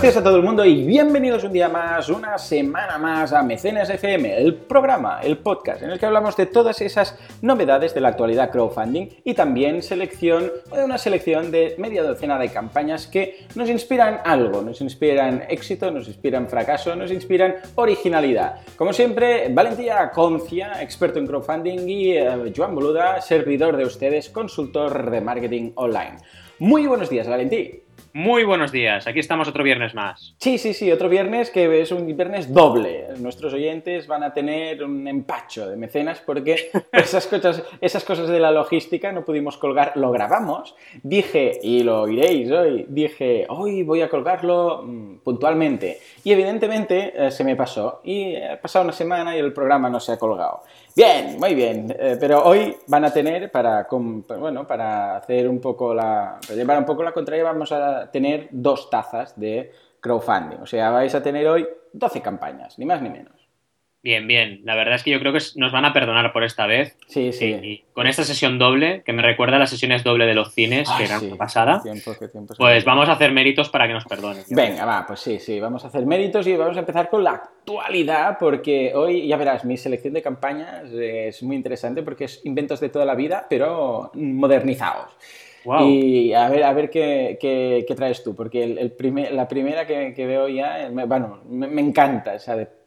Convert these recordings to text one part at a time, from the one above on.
buenos a todo el mundo y bienvenidos un día más, una semana más a Mecenas FM, el programa, el podcast en el que hablamos de todas esas novedades de la actualidad crowdfunding y también selección, una selección de media docena de campañas que nos inspiran algo, nos inspiran éxito, nos inspiran fracaso, nos inspiran originalidad. Como siempre, Valentía Concia, experto en crowdfunding y eh, Joan Boluda, servidor de ustedes, consultor de marketing online. Muy buenos días, Valentí. Muy buenos días, aquí estamos otro viernes más. Sí, sí, sí, otro viernes que es un viernes doble. Nuestros oyentes van a tener un empacho de mecenas porque esas cosas, esas cosas de la logística no pudimos colgar, lo grabamos. Dije, y lo oiréis hoy, dije, hoy voy a colgarlo mm, puntualmente. Y evidentemente eh, se me pasó. Y ha pasado una semana y el programa no se ha colgado. Bien, muy bien. Eh, pero hoy van a tener, para, bueno, para hacer un poco la. para llevar un poco la contraria, vamos a tener dos tazas de crowdfunding. O sea, vais a tener hoy 12 campañas, ni más ni menos. Bien, bien. La verdad es que yo creo que nos van a perdonar por esta vez. Sí, sí. Y, con esta sesión doble, que me recuerda a las sesiones doble de los cines, que eran pasada, pues vamos a hacer méritos para que nos perdonen. Venga, va, pues sí, sí. Vamos a hacer méritos y vamos a empezar con la actualidad, porque hoy, ya verás, mi selección de campañas es muy interesante porque es inventos de toda la vida, pero modernizados. Y a ver, a ver qué, qué, traes tú, porque el, primer, la primera que, veo ya, bueno, me, encanta,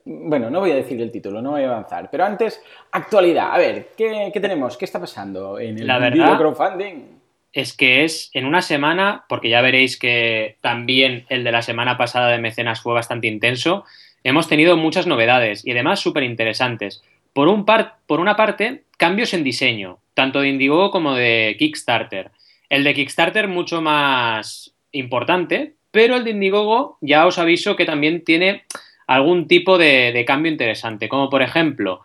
bueno, no voy a decir el título, no voy a avanzar, pero antes, actualidad, a ver, ¿qué, qué tenemos? ¿Qué está pasando en el la crowdfunding? Es que es en una semana, porque ya veréis que también el de la semana pasada de Mecenas fue bastante intenso, hemos tenido muchas novedades y además súper interesantes. Por, un par, por una parte, cambios en diseño, tanto de Indiegogo como de Kickstarter. El de Kickstarter mucho más importante, pero el de Indiegogo ya os aviso que también tiene algún tipo de, cambio interesante, como por ejemplo,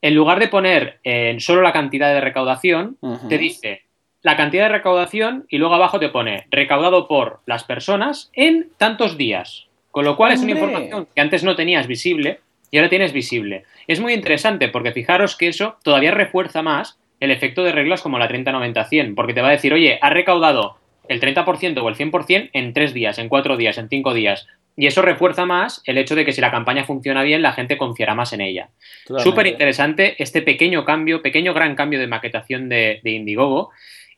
en lugar de poner en solo la cantidad de recaudación, te dice la cantidad de recaudación y luego abajo te pone recaudado por las personas en tantos días. Con lo cual es una información que antes no tenías visible y ahora tienes visible. Es muy interesante porque fijaros que eso todavía refuerza más el efecto de reglas como la 30-90-100, porque te va a decir, oye, has recaudado el 30% o el 100% en 3 días, en 4 días, en 5 días. Y eso refuerza más el hecho de que si la campaña funciona bien, la gente confiará más en ella. Súper interesante este pequeño cambio, pequeño gran cambio de maquetación de, de Indiegogo.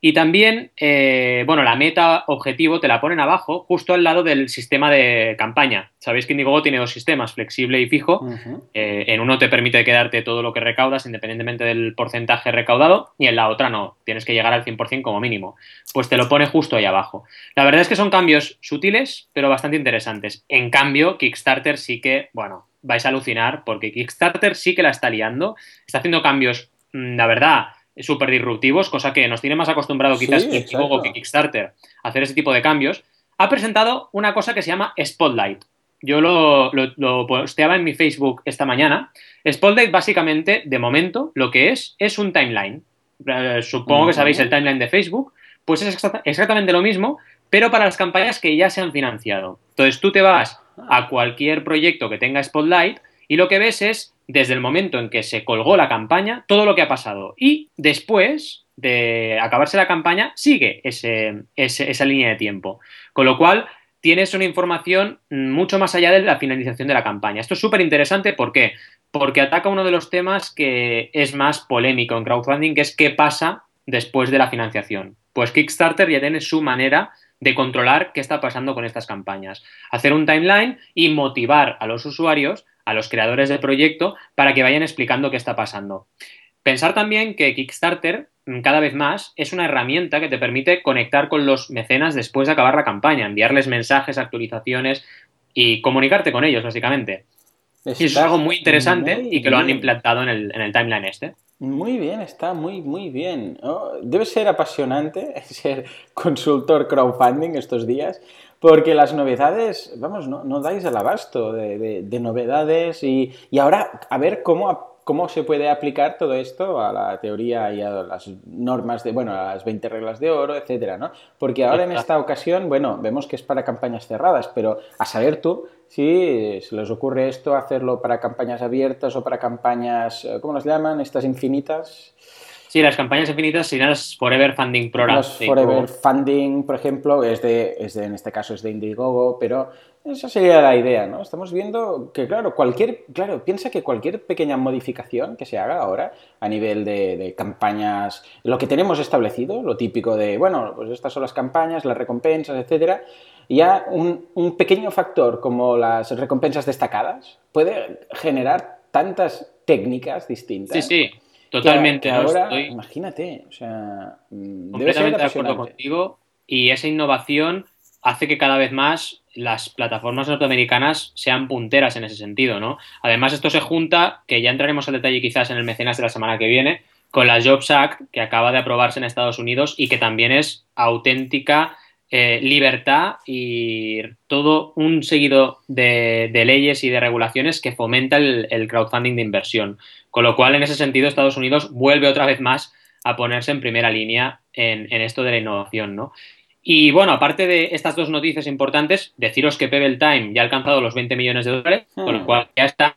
Y también, eh, bueno, la meta objetivo te la ponen abajo, justo al lado del sistema de campaña. Sabéis que Indiegogo tiene dos sistemas, flexible y fijo. Eh, en uno te permite quedarte todo lo que recaudas independientemente del porcentaje recaudado y en la otra no, tienes que llegar al 100% como mínimo. Pues te lo pone justo ahí abajo. La verdad es que son cambios sutiles, pero bastante interesantes. En cambio, Kickstarter sí que, bueno, vais a alucinar porque Kickstarter sí que la está liando. Está haciendo cambios, mm, la verdad súper disruptivos, cosa que nos tiene más acostumbrado quizás Indiegogo que Kickstarter a hacer ese tipo de cambios, ha presentado una cosa que se llama Spotlight. Yo lo, lo, posteaba en mi Facebook esta mañana. Spotlight básicamente, de momento, lo que es, es un timeline. Eh, supongo que sabéis el timeline de Facebook. Pues es exactamente lo mismo, pero para las campañas que ya se han financiado. Entonces tú te vas a cualquier proyecto que tenga Spotlight y lo que ves es desde el momento en que se colgó la campaña, todo lo que ha pasado. Y después de acabarse la campaña, sigue esa línea de tiempo. Con lo cual, tienes una información mucho más allá de la finalización de la campaña. Esto es súper interesante, ¿por qué? Porque ataca uno de los temas que es más polémico en crowdfunding, que es qué pasa después de la financiación. Pues Kickstarter ya tiene su manera de controlar qué está pasando con estas campañas. Hacer un timeline y motivar a los usuarios a los creadores del proyecto para que vayan explicando qué está pasando. Pensar también que Kickstarter, mm, cada vez más, es una herramienta que te permite conectar con los mecenas después de acabar la campaña, enviarles mensajes, actualizaciones y comunicarte con ellos, básicamente. es algo muy interesante y que lo han implantado en el, timeline este. Muy bien, está muy, muy bien. Oh, debe ser apasionante ser consultor crowdfunding estos días, porque las novedades, vamos, no, no dais el abasto de, de, novedades y, y, ahora a ver cómo, cómo se puede aplicar todo esto a la teoría y a las normas de, bueno, a las 20 reglas de oro, etcétera, ¿no? Porque ahora en esta ocasión, bueno, vemos que es para campañas cerradas, pero a saber tú si se les ocurre esto, hacerlo para campañas abiertas o para campañas, ¿cómo las llaman? Estas infinitas. Sí, las campañas infinitas serían las Forever Funding Programs. Los Forever Funding, por ejemplo, es de, es de, en este caso es de Indiegogo, pero esa sería la idea, ¿no? Estamos viendo que, claro, cualquier, claro, piensa que cualquier pequeña modificación que se haga ahora a nivel de, de, campañas, lo que tenemos establecido, lo típico de, bueno, pues estas son las campañas, las recompensas, etcétera, ya un, un pequeño factor como las recompensas destacadas puede generar tantas técnicas distintas. Sí, sí. Totalmente. Que ahora, estoy imagínate, o sea, mm, completamente de acuerdo contigo. Y esa innovación hace que cada vez más las plataformas norteamericanas sean punteras en ese sentido, ¿no? Además, esto se junta, que ya entraremos al detalle quizás en el mecenas de la semana que viene, con la Jobs Act, que acaba de aprobarse en Estados Unidos y que también es auténtica eh, libertad y todo un seguido de, de, leyes y de regulaciones que fomenta el, el, crowdfunding de inversión. Con lo cual, en ese sentido, Estados Unidos vuelve otra vez más a ponerse en primera línea en, en esto de la innovación, ¿no? Y bueno, aparte de estas dos noticias importantes, deciros que Pebble Time ya ha alcanzado los 20 millones de dólares, hmm. con lo cual ya está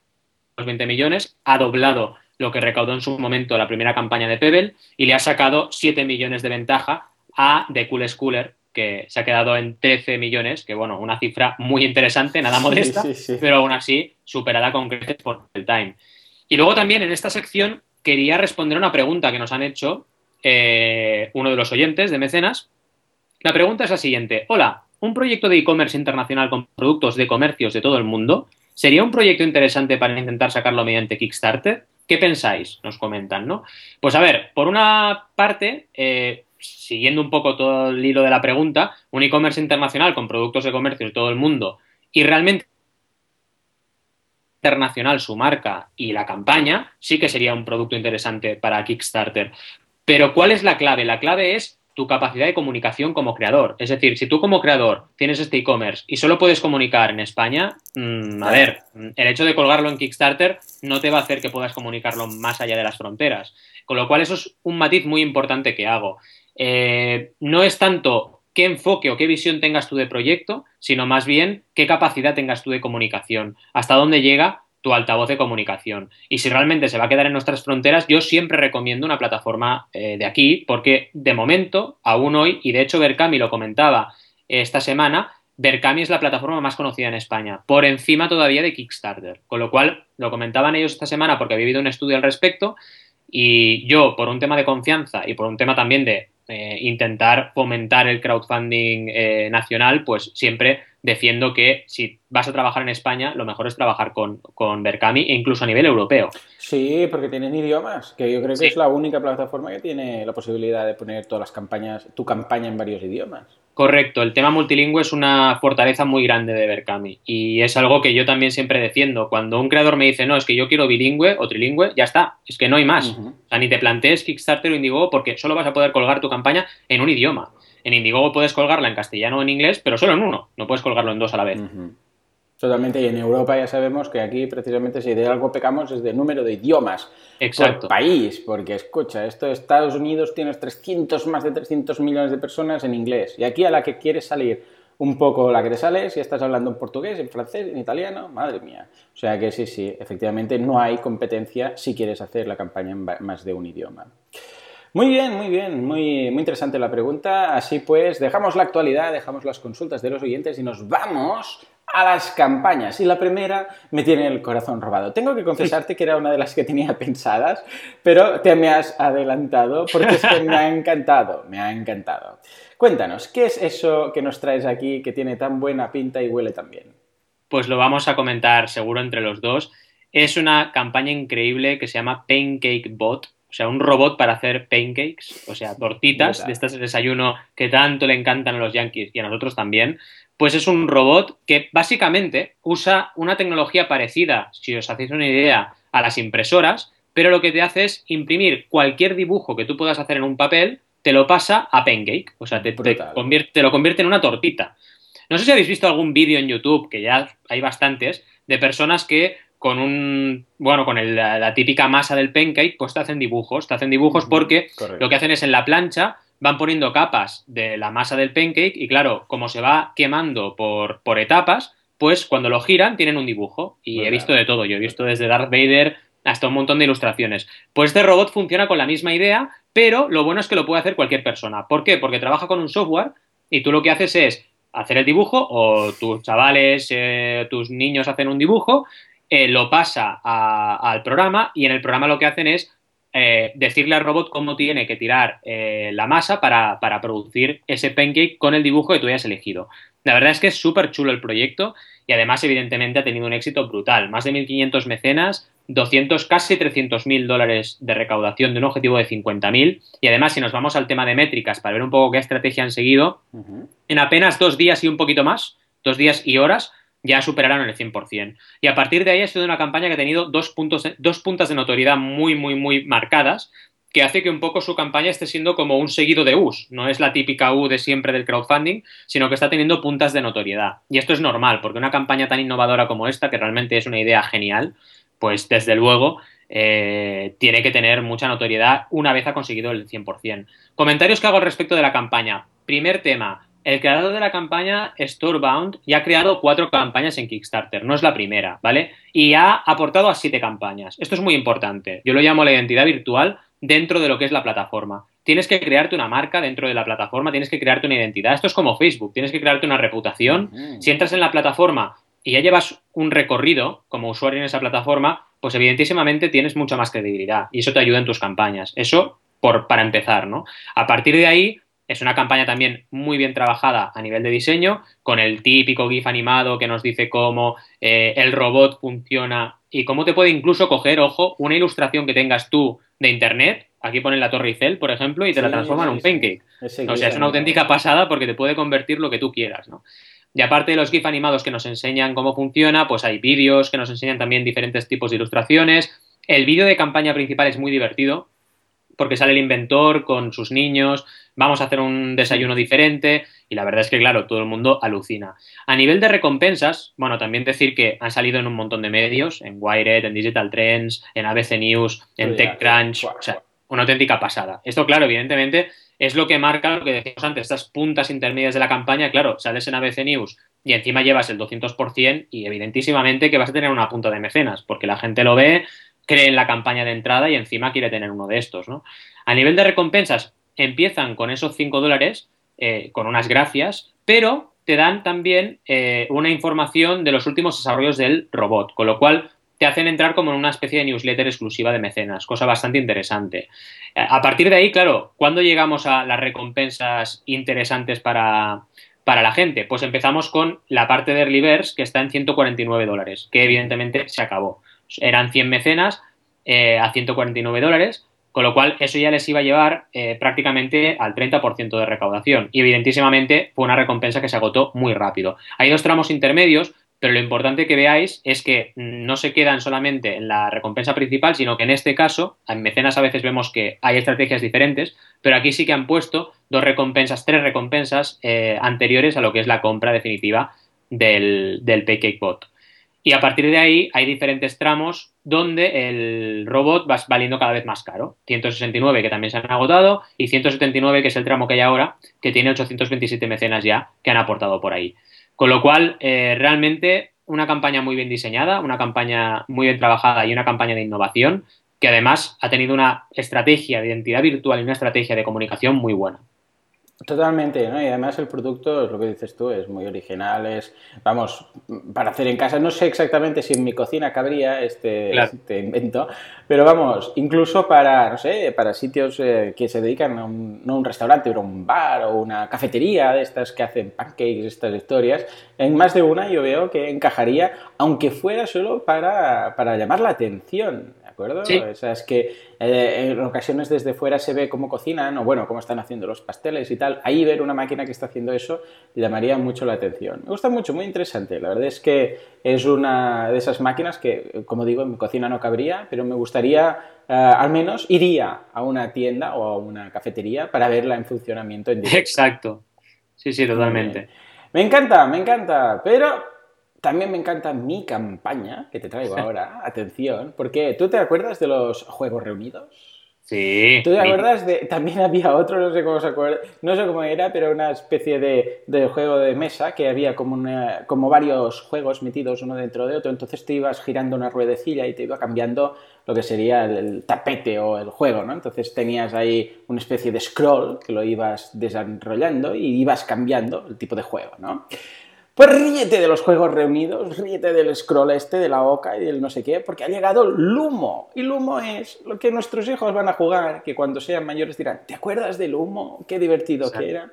los 20 millones, ha doblado lo que recaudó en su momento la primera campaña de Pebble y le ha sacado 7 millones de ventaja a The Cool Schooler, que se ha quedado en 13 millones, que bueno, una cifra muy interesante, nada modesta, sí, sí, sí. pero aún así superada con creces por el Time. Y luego también en esta sección quería responder una pregunta que nos han hecho eh, uno de los oyentes de Mecenas, la pregunta es la siguiente. Hola, ¿un proyecto de e-commerce internacional con productos de comercios de todo el mundo sería un proyecto interesante para intentar sacarlo mediante Kickstarter? ¿Qué pensáis? Nos comentan, ¿no? Pues a ver, por una parte, eh, siguiendo un poco todo el hilo de la pregunta, un e-commerce internacional con productos de comercio de todo el mundo y realmente internacional su marca y la campaña, sí que sería un producto interesante para Kickstarter. Pero ¿cuál es la clave? La clave es tu capacidad de comunicación como creador. Es decir, si tú como creador tienes este e-commerce y solo puedes comunicar en España, mmm, a ver, el hecho de colgarlo en Kickstarter no te va a hacer que puedas comunicarlo más allá de las fronteras. Con lo cual eso es un matiz muy importante que hago. Eh, no es tanto qué enfoque o qué visión tengas tú de proyecto, sino más bien qué capacidad tengas tú de comunicación, hasta dónde llega tu altavoz de comunicación. Y si realmente se va a quedar en nuestras fronteras, yo siempre recomiendo una plataforma eh, de aquí, porque de momento, aún hoy, y de hecho Berkami lo comentaba esta semana, Berkami es la plataforma más conocida en España, por encima todavía de Kickstarter. Con lo cual, lo comentaban ellos esta semana porque había habido un estudio al respecto, y yo, por un tema de confianza y por un tema también de eh, intentar fomentar el crowdfunding eh, nacional, pues siempre defiendo que si vas a trabajar en España, lo mejor es trabajar con, con Berkami e incluso a nivel europeo. Sí, porque tienen idiomas, que yo creo que sí. es la única plataforma que tiene la posibilidad de poner todas las campañas, tu campaña en varios idiomas. Correcto, el tema multilingüe es una fortaleza muy grande de Berkami y es algo que yo también siempre defiendo. Cuando un creador me dice, no, es que yo quiero bilingüe o trilingüe, ya está, es que no hay más. Uh -huh. O sea, ni te plantees Kickstarter o Indiegogo porque solo vas a poder colgar tu campaña en un idioma. En Indiegogo puedes colgarla en castellano o en inglés, pero solo en uno, no puedes colgarlo en dos a la vez. Uh -huh. Totalmente, y en Europa ya sabemos que aquí precisamente si de algo pecamos es de número de idiomas Exacto. por país, porque escucha, esto de Estados Unidos tienes 300, más de 300 millones de personas en inglés, y aquí a la que quieres salir un poco la que te sale, si estás hablando en portugués, en francés, en italiano, madre mía. O sea que sí, sí, efectivamente no hay competencia si quieres hacer la campaña en más de un idioma. Muy bien, muy bien, muy, muy interesante la pregunta. Así pues, dejamos la actualidad, dejamos las consultas de los oyentes y nos vamos a las campañas. Y la primera me tiene el corazón robado. Tengo que confesarte que era una de las que tenía pensadas, pero te me has adelantado porque es que me ha encantado, me ha encantado. Cuéntanos, ¿qué es eso que nos traes aquí que tiene tan buena pinta y huele tan bien? Pues lo vamos a comentar seguro entre los dos. Es una campaña increíble que se llama Pancake Bot, o sea, un robot para hacer pancakes, o sea, tortitas de este desayuno que tanto le encantan a los yankees y a nosotros también, pues es un robot que básicamente usa una tecnología parecida, si os hacéis una idea, a las impresoras, pero lo que te hace es imprimir cualquier dibujo que tú puedas hacer en un papel, te lo pasa a pancake, o sea, te, te, convierte, te lo convierte en una tortita. No sé si habéis visto algún vídeo en YouTube, que ya hay bastantes, de personas que con un, bueno, con el, la, la, típica masa del pancake, pues te hacen dibujos, te hacen dibujos porque Correcto. lo que hacen es en la plancha van poniendo capas de la masa del pancake y claro, como se va quemando por, por etapas, pues cuando lo giran tienen un dibujo y he visto de todo, yo he visto desde Darth Vader hasta un montón de ilustraciones. Pues este robot funciona con la misma idea, pero lo bueno es que lo puede hacer cualquier persona. ¿Por qué? Porque trabaja con un software y tú lo que haces es hacer el dibujo o tus chavales, eh, tus niños hacen un dibujo, eh, lo pasa al programa y en el programa lo que hacen es eh, decirle al robot cómo tiene que tirar la masa para, para, producir ese pancake con el dibujo que tú hayas elegido. La verdad es que es súper chulo el proyecto y además evidentemente ha tenido un éxito brutal. Más de 1.500 mecenas, 200, casi 300 mil dólares de recaudación de un objetivo de 50 mil. Y además, si nos vamos al tema de métricas para ver un poco qué estrategia han seguido, en apenas dos días y un poquito más, dos días y horas, ya superaron el 100%. Y a partir de ahí ha sido una campaña que ha tenido dos, puntos, dos puntas de notoriedad muy, muy, muy marcadas, que hace que un poco su campaña esté siendo como un seguido de U's. No es la típica U de siempre del crowdfunding, sino que está teniendo puntas de notoriedad. Y esto es normal, porque una campaña tan innovadora como esta, que realmente es una idea genial, pues desde luego eh, tiene que tener mucha notoriedad una vez ha conseguido el 100%. Comentarios que hago al respecto de la campaña. Primer tema, el creador de la campaña Storebound ya ha creado cuatro campañas en Kickstarter, no es la primera, ¿vale? Y ha aportado a siete campañas. Esto es muy importante. Yo lo llamo la identidad virtual dentro de lo que es la plataforma. Tienes que crearte una marca dentro de la plataforma, tienes que crearte una identidad. Esto es como Facebook, tienes que crearte una reputación. Si entras en la plataforma y ya llevas un recorrido como usuario en esa plataforma, pues evidentísimamente tienes mucha más credibilidad y eso te ayuda en tus campañas. Eso por, para empezar, ¿no? A partir de ahí, es una campaña también muy bien trabajada a nivel de diseño, con el típico GIF animado que nos dice cómo eh, el robot funciona y cómo te puede incluso coger, ojo, una ilustración que tengas tú de internet. Aquí ponen la Torre Eiffel, por ejemplo, y te la transforma en un pancake. o sea, es una auténtica pasada porque te puede convertir lo que tú quieras, ¿no? Y aparte de los GIF animados que nos enseñan cómo funciona, pues hay vídeos que nos enseñan también diferentes tipos de ilustraciones. El vídeo de campaña principal es muy divertido porque sale el inventor con sus niños, vamos a hacer un desayuno diferente y la verdad es que, claro, todo el mundo alucina. A nivel de recompensas, bueno, también decir que han salido en un montón de medios, en Wired, en Digital Trends, en ABC News, en TechCrunch, o sea, una auténtica pasada. Esto, claro, evidentemente es lo que marca lo que decíamos antes, estas puntas intermedias de la campaña, claro, sales en ABC News y encima llevas el 200% y evidentísimamente que vas a tener una punta de mecenas, porque la gente lo ve, cree en la campaña de entrada y encima quiere tener uno de estos, ¿no? A nivel de recompensas, empiezan con esos 5 dólares, eh, con unas gracias, pero te dan también eh, una información de los últimos desarrollos del robot, con lo cual te hacen entrar como en una especie de newsletter exclusiva de mecenas, cosa bastante interesante. Eh, a partir de ahí, claro, ¿cuándo llegamos a las recompensas interesantes para, la gente? Pues empezamos con la parte de Early que está en 149 dólares, que evidentemente se acabó. Eran 100 mecenas eh, a 149 dólares, con lo cual eso ya les iba a llevar eh, prácticamente al 30% de recaudación. Y evidentísimamente fue una recompensa que se agotó muy rápido. Hay dos tramos intermedios, pero lo importante que veáis es que no se quedan solamente en la recompensa principal, sino que en este caso, en mecenas a veces vemos que hay estrategias diferentes, pero aquí sí que han puesto dos recompensas, tres recompensas eh, anteriores a lo que es la compra definitiva del, del Bot. Y a partir de ahí hay diferentes tramos donde el robot va valiendo cada vez más caro. 169 que también se han agotado y 179 que es el tramo que hay ahora, que tiene 827 mecenas ya que han aportado por ahí. Con lo cual, eh, realmente una campaña muy bien diseñada, una campaña muy bien trabajada y una campaña de innovación que además ha tenido una estrategia de identidad virtual y una estrategia de comunicación muy buena. Totalmente, ¿no? Y además el producto, es lo que dices tú, es muy original, es, vamos, para hacer en casa. No sé exactamente si en mi cocina cabría este, este invento, pero vamos, incluso para, no sé, para sitios eh, que se dedican a un, no un restaurante, pero un bar o una cafetería de estas que hacen pancakes, estas historias, en más de una yo veo que encajaría, aunque fuera solo para, para llamar la atención acuerdo? O sea, es que eh, en ocasiones desde fuera se ve cómo cocinan o, bueno, cómo están haciendo los pasteles y tal. Ahí ver una máquina que está haciendo eso llamaría mucho la atención. Me gusta mucho, muy interesante. La verdad es que es una de esas máquinas que, como digo, en mi cocina no cabría, pero me gustaría, eh, al menos, iría a una tienda o a una cafetería para verla en funcionamiento en directo. Exacto. Sí, sí, totalmente. Me encanta, me encanta, pero también me encanta mi campaña que te traigo ahora. Atención, porque ¿tú te acuerdas de los Juegos Reunidos? Sí. ¿Tú te acuerdas de.? También había otro, no sé cómo se acuerda, no sé cómo era, pero una especie de, de juego de mesa que había como, una, como varios juegos metidos uno dentro de otro. Entonces te ibas girando una ruedecilla y te iba cambiando lo que sería el, tapete o el juego, ¿no? Entonces tenías ahí una especie de scroll que lo ibas desarrollando y ibas cambiando el tipo de juego, ¿no? Pues ríete de los juegos reunidos, ríete del scroll este, de la OCA y del no sé qué, porque ha llegado Lumo. Y Lumo es lo que nuestros hijos van a jugar, que cuando sean mayores dirán, ¿te acuerdas del Lumo? Qué divertido que era.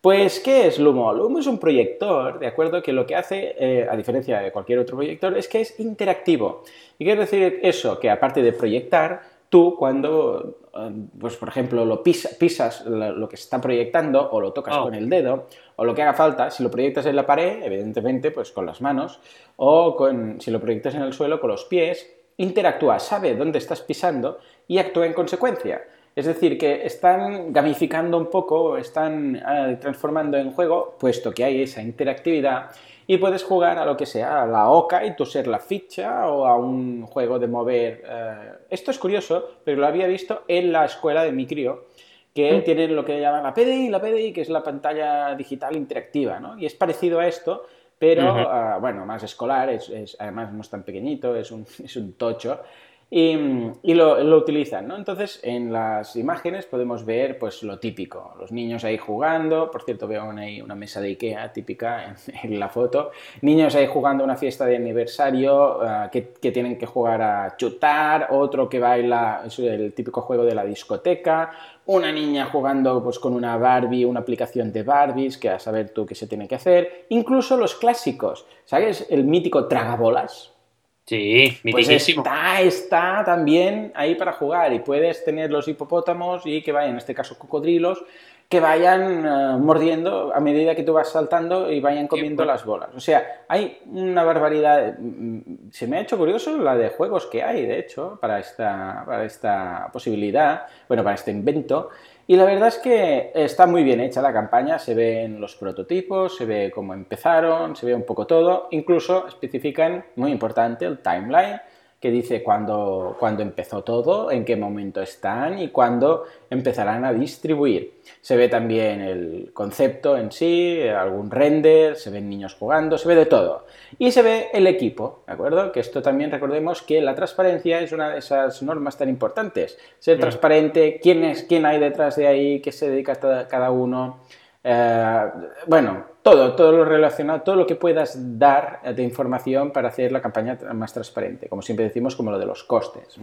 Pues, ¿qué es Lumo? Lumo es un proyector, ¿de acuerdo? Que lo que hace, eh, a diferencia de cualquier otro proyector, es que es interactivo. ¿Y quiere decir eso? Que aparte de proyectar, tú cuando, eh, pues por ejemplo, lo pisas lo que se está proyectando o lo tocas oh. con el dedo o lo que haga falta, si lo proyectas en la pared, evidentemente, pues con las manos, o con, si lo proyectas en el suelo, con los pies, interactúa, sabe dónde estás pisando y actúa en consecuencia. Es decir, que están gamificando un poco, están eh, transformando en juego, puesto que hay esa interactividad, y puedes jugar a lo que sea, a la OCA y tú ser la ficha o a un juego de mover. Eh, esto es curioso, pero lo había visto en la escuela de mi crío, que mm. tienen lo que llaman la PDI, la PDI, que es la pantalla digital interactiva, ¿no? Y es parecido a esto, pero, ah, bueno, más escolar, es, además no es tan pequeñito, es un, es un tocho y, lo, utilizan, ¿no? Entonces, en las imágenes podemos ver pues lo típico, los niños ahí jugando, por cierto veo ahí una mesa de Ikea típica en, la foto, niños ahí jugando una fiesta de aniversario ah, que, tienen que jugar a chutar, otro que baila, es el típico juego de la discoteca, una niña jugando pues con una Barbie, una aplicación de Barbies, que a saber tú qué se tiene que hacer, incluso los clásicos, ¿sabes? El mítico tragabolas, Sí, pues está, está también ahí para jugar y puedes tener los hipopótamos y que vayan, en este caso cocodrilos, que vayan eh, mordiendo a medida que tú vas saltando y vayan comiendo las bolas. O sea, hay una barbaridad. Mm, se me ha hecho curioso la de juegos que hay, de hecho, para esta, para esta posibilidad, bueno, para este invento. Y la verdad es que está muy bien hecha la campaña, se ven los prototipos, se ve cómo empezaron, se ve un poco todo, incluso especifican, muy importante, el timeline, que dice cuándo, empezó todo, en qué momento están y cuándo empezarán a distribuir. Se ve también el concepto en sí, algún render, se ven niños jugando, se ve de todo. Y se ve el equipo, ¿de acuerdo? Que esto también recordemos que la transparencia es una de esas normas tan importantes. Ser transparente, quién, es, quién hay detrás de ahí, qué se dedica cada uno. Eh, bueno, todo, todo lo relacionado, todo lo que puedas dar de información para hacer la campaña más transparente, como siempre decimos, como lo de los costes.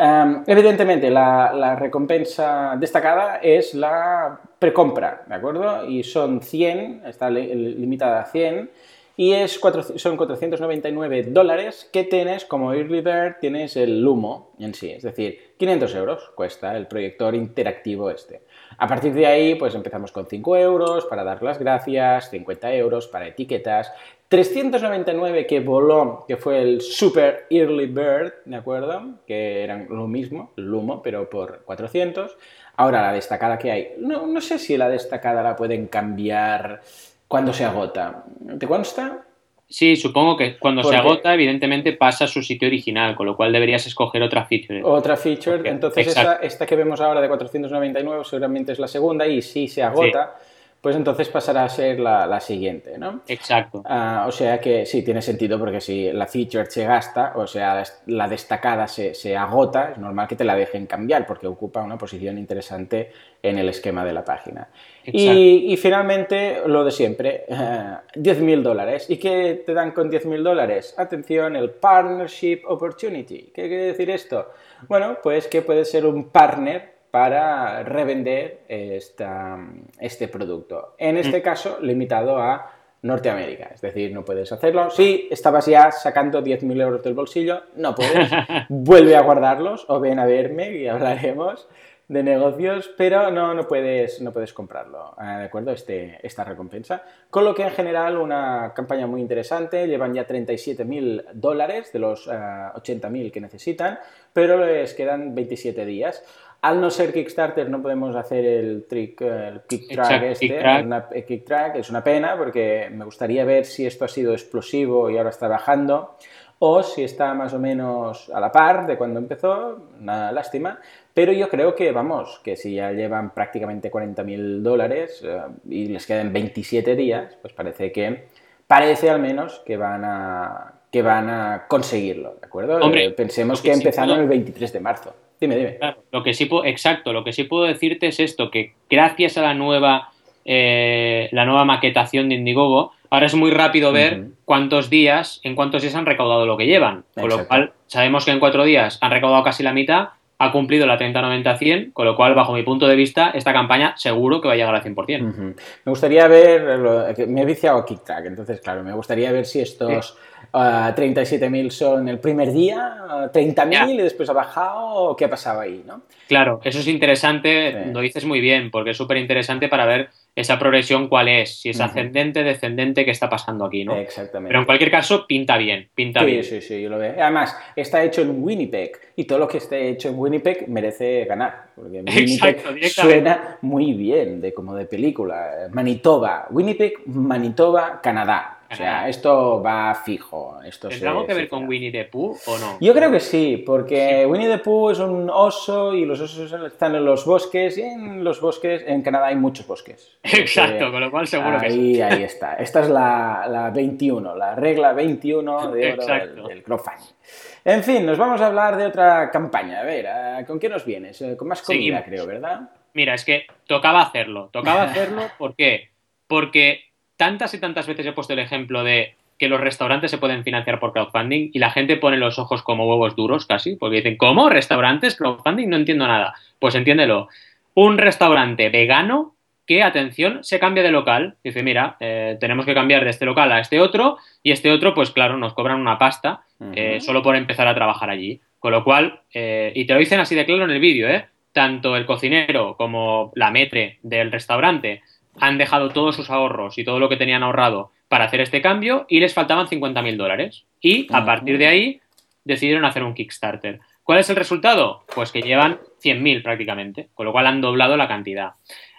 Em, evidentemente, la, recompensa destacada es la precompra, ¿de acuerdo? Y son 100, está limitada a 100, y es son 499 dólares que tienes como Early Bird, tienes el Lumo en sí, es decir, 500 euros cuesta el proyector interactivo este. A partir de ahí, pues empezamos con 5 euros para dar las gracias, 50 euros para etiquetas, 399 que voló, que fue el Super Early Bird, ¿de acuerdo? Que eran lo mismo, Lumo, pero por 400. Ahora la destacada que hay, no, no sé si la destacada la pueden cambiar cuando se agota. ¿Te consta? Sí, supongo que cuando se agota, evidentemente pasa a su sitio original, con lo cual deberías escoger otra feature. Otra feature, entonces esta, que vemos ahora de 499 seguramente es la segunda y si se agota, pues entonces pasará a ser la, siguiente, ¿no? Exacto. Ah, o sea que sí, tiene sentido porque si la feature se gasta, o sea, la destacada se, agota, es normal que te la dejen cambiar porque ocupa una posición interesante en el esquema de la página. Y, finalmente, lo de siempre, 10.000 dólares. ¿Y qué te dan con 10.000 dólares? Atención, el Partnership Opportunity. ¿Qué quiere decir esto? Bueno, pues que puedes ser un partner para revender este producto. En este mm. caso, limitado a Norteamérica. Es decir, no puedes hacerlo. Si estabas ya sacando 10.000 euros del bolsillo, no puedes. Vuelve a guardarlos o ven a verme y hablaremos de negocios, pero no, no, puedes, no puedes comprarlo, ¿de acuerdo? Este, esta recompensa. Con lo que en general una campaña muy interesante, llevan ya 37.000 dólares de los 80.000 eh, que necesitan, pero les quedan 27 días. Al no ser Kickstarter no podemos hacer el trick, el kick track este, track. es una pena porque me gustaría ver si esto ha sido explosivo y ahora está bajando o si está más o menos a la par de cuando empezó, una lástima, pero yo creo que, vamos, que si ya llevan prácticamente 40.000 dólares eh, y les quedan 27 días, pues parece que, parece al menos que van a, que van a conseguirlo, ¿de acuerdo? Hombre, Eh, Pensemos lo que, que sí empezaron puedo- el 23 de marzo. Dime, dime. Claro, lo que sí puedo, exacto, lo que sí puedo decirte es esto, que gracias a la nueva, eh, la nueva maquetación de Indiegogo, ahora es muy rápido ver cuántos días, en cuántos días han recaudado lo que llevan. Con lo cual, sabemos que en cuatro días han recaudado casi la mitad, ha cumplido la 30-90-100, con lo cual, bajo mi punto de vista, esta campaña seguro que va a llegar al 100%. Ujú. Me gustaría ver, lo- me he viciado a KickTrack, entonces claro, me gustaría ver si estos ah, 37.000 son el primer día, ah, 30.000 Ya. y después ha bajado, o qué ha pasado ahí, ¿no? Claro, eso es interesante, Sí. lo dices muy bien, porque es súper interesante para ver esa progresión cuál es, si es ascendente, descendente, qué está pasando aquí, ¿no? Exactamente. Pero en cualquier caso, pinta bien, pinta Sí, bien. sí, sí, yo lo veo. Además, está hecho en Winnipeg y todo lo que esté hecho en Winnipeg merece ganar. Porque Winnipeg Exacto, suena muy bien, de, como de película. Manitoba, Winnipeg, Manitoba, Canadá. O sea, esto va fijo. Esto ¿Tendrá algo que ver con. Winnie the Pooh o no? Yo creo que sí, porque Winnie the Pooh es un oso y los osos están en los bosques y en los bosques, en Canadá hay muchos bosques. Exacto, con lo cual seguro que sí. ahí, está. Esta es la, la 21, la regla 21 de oro del, del crowdfunding. En fin, nos vamos a hablar de otra campaña. A ver, ¿a- ¿con qué nos vienes? Eh, Con más comida, Seguimos. creo, ¿verdad? Mira, es que tocaba hacerlo. Tocaba hacerlo, ¿por qué? Porque tantas y tantas veces he puesto el ejemplo de que los restaurantes se pueden financiar por crowdfunding y la gente pone los ojos como huevos duros casi, porque dicen, ¿cómo? ¿Restaurantes? ¿Crowdfunding? No entiendo nada. Pues entiéndelo. Un restaurante vegano que, atención, se cambia de local. Dice, mira, eh, tenemos que cambiar de este local a este otro y este otro, pues claro, nos cobran una pasta eh, solo por empezar a trabajar allí. Con lo cual, eh, y te lo dicen así de claro en el vídeo, ¿eh? Tanto el cocinero como la metre del restaurante han dejado todos sus ahorros y todo lo que tenían ahorrado para hacer este cambio y les faltaban 50.000 dólares. Y a partir de ahí decidieron hacer un Kickstarter. ¿Cuál es el resultado? Pues que llevan 100.000 prácticamente, con lo cual han doblado la cantidad.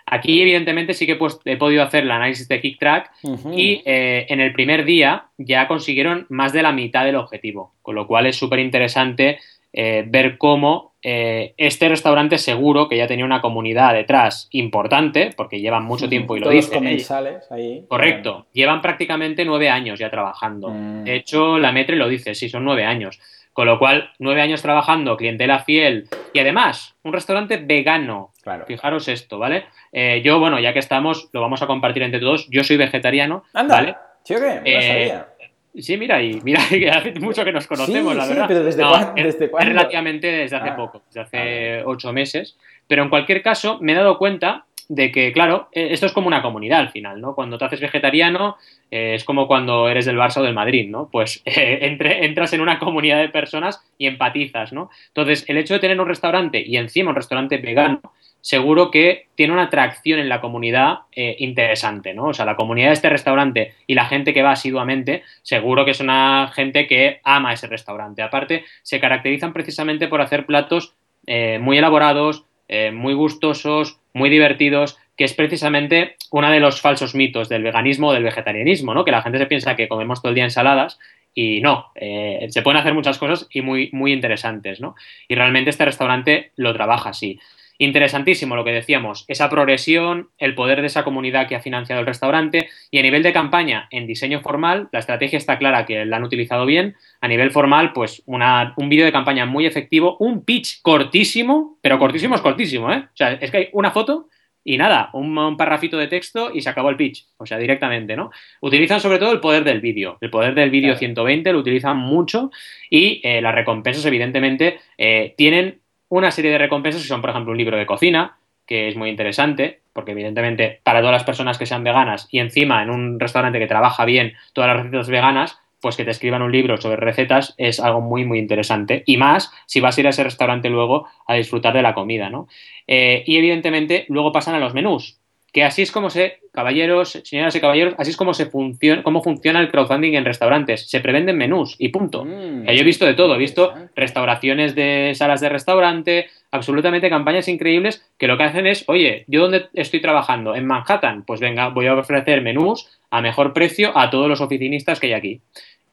Aquí, evidentemente, sí que he, pues- he podido hacer el análisis de KickTrack y eh, en el primer día ya consiguieron más de la mitad del objetivo, con lo cual es súper interesante eh, ver cómo eh, este restaurante seguro que ya tenía una comunidad detrás importante, porque llevan mucho tiempo y lo Todos dicen. comensales ahí. Correcto, llevan prácticamente nueve años ya trabajando. Mm. De hecho, la Metre lo dice, sí, son nueve años. Con lo cual, nueve años trabajando, clientela fiel y además un restaurante vegano. Claro. Fijaros esto, ¿vale? Eh, yo, bueno, ya que estamos, lo vamos a compartir entre todos. Yo soy vegetariano, Anda, ¿vale? ¿sí o qué? No sabía. Sí, mira, y mira que hace mucho que nos conocemos, Sí, la sí, verdad. pero ¿desde No, cuán- es- desde es cuándo? relativamente desde hace Ah, poco, desde hace ocho meses. Pero en cualquier caso, me he dado cuenta de que, claro, eh, esto es como una comunidad al final, ¿no? Cuando te haces vegetariano, eh, es como cuando eres del Barça o del Madrid, ¿no? Pues eh, entre- entras en una comunidad de personas y empatizas, ¿no? Entonces, el hecho de tener un restaurante y encima un restaurante vegano, seguro que tiene una atracción en la comunidad eh, interesante, ¿no? O sea, la comunidad de este restaurante y la gente que va asiduamente, seguro que es una gente que ama ese restaurante. Aparte, se caracterizan precisamente por hacer platos eh, muy elaborados, eh, muy gustosos, muy divertidos, que es precisamente uno de los falsos mitos del veganismo o del vegetarianismo, ¿no? Que la gente se piensa que comemos todo el día ensaladas y no, se pueden hacer muchas cosas y muy, muy interesantes, ¿no? Y realmente este restaurante lo trabaja así. Interesantísimo lo que decíamos, esa progresión, el poder de esa comunidad que ha financiado el restaurante y a nivel de campaña en diseño formal, la estrategia está clara que la han utilizado bien. A nivel formal, pues una, un vídeo de campaña muy efectivo, un pitch cortísimo, pero cortísimo es cortísimo, ¿eh? O sea, es que hay una foto y nada, un, un parrafito de texto y se acabó el pitch, o sea, directamente, ¿no? Utilizan sobre todo el poder del vídeo, el poder del vídeo Claro. 120 lo utilizan mucho y eh, las recompensas, evidentemente, eh, tienen una serie de recompensas que son, por ejemplo, un libro de cocina, que es muy interesante, porque evidentemente para todas las personas que sean veganas y encima en un restaurante que trabaja bien todas las recetas veganas, pues que te escriban un libro sobre recetas es algo muy, muy interesante. Y más si vas a ir a ese restaurante luego a disfrutar de la comida, ¿no? Eh, y evidentemente luego pasan a los menús, que así es como se, caballeros, señoras y caballeros, así es como se funciona, cómo funciona el crowdfunding en restaurantes. Se prevenden menús y punto. Mm, yo he visto de todo, he visto restauraciones de salas de restaurante, absolutamente campañas increíbles que lo que hacen es, oye, yo donde estoy trabajando, en Manhattan, pues venga, voy a ofrecer menús a mejor precio a todos los oficinistas que hay aquí.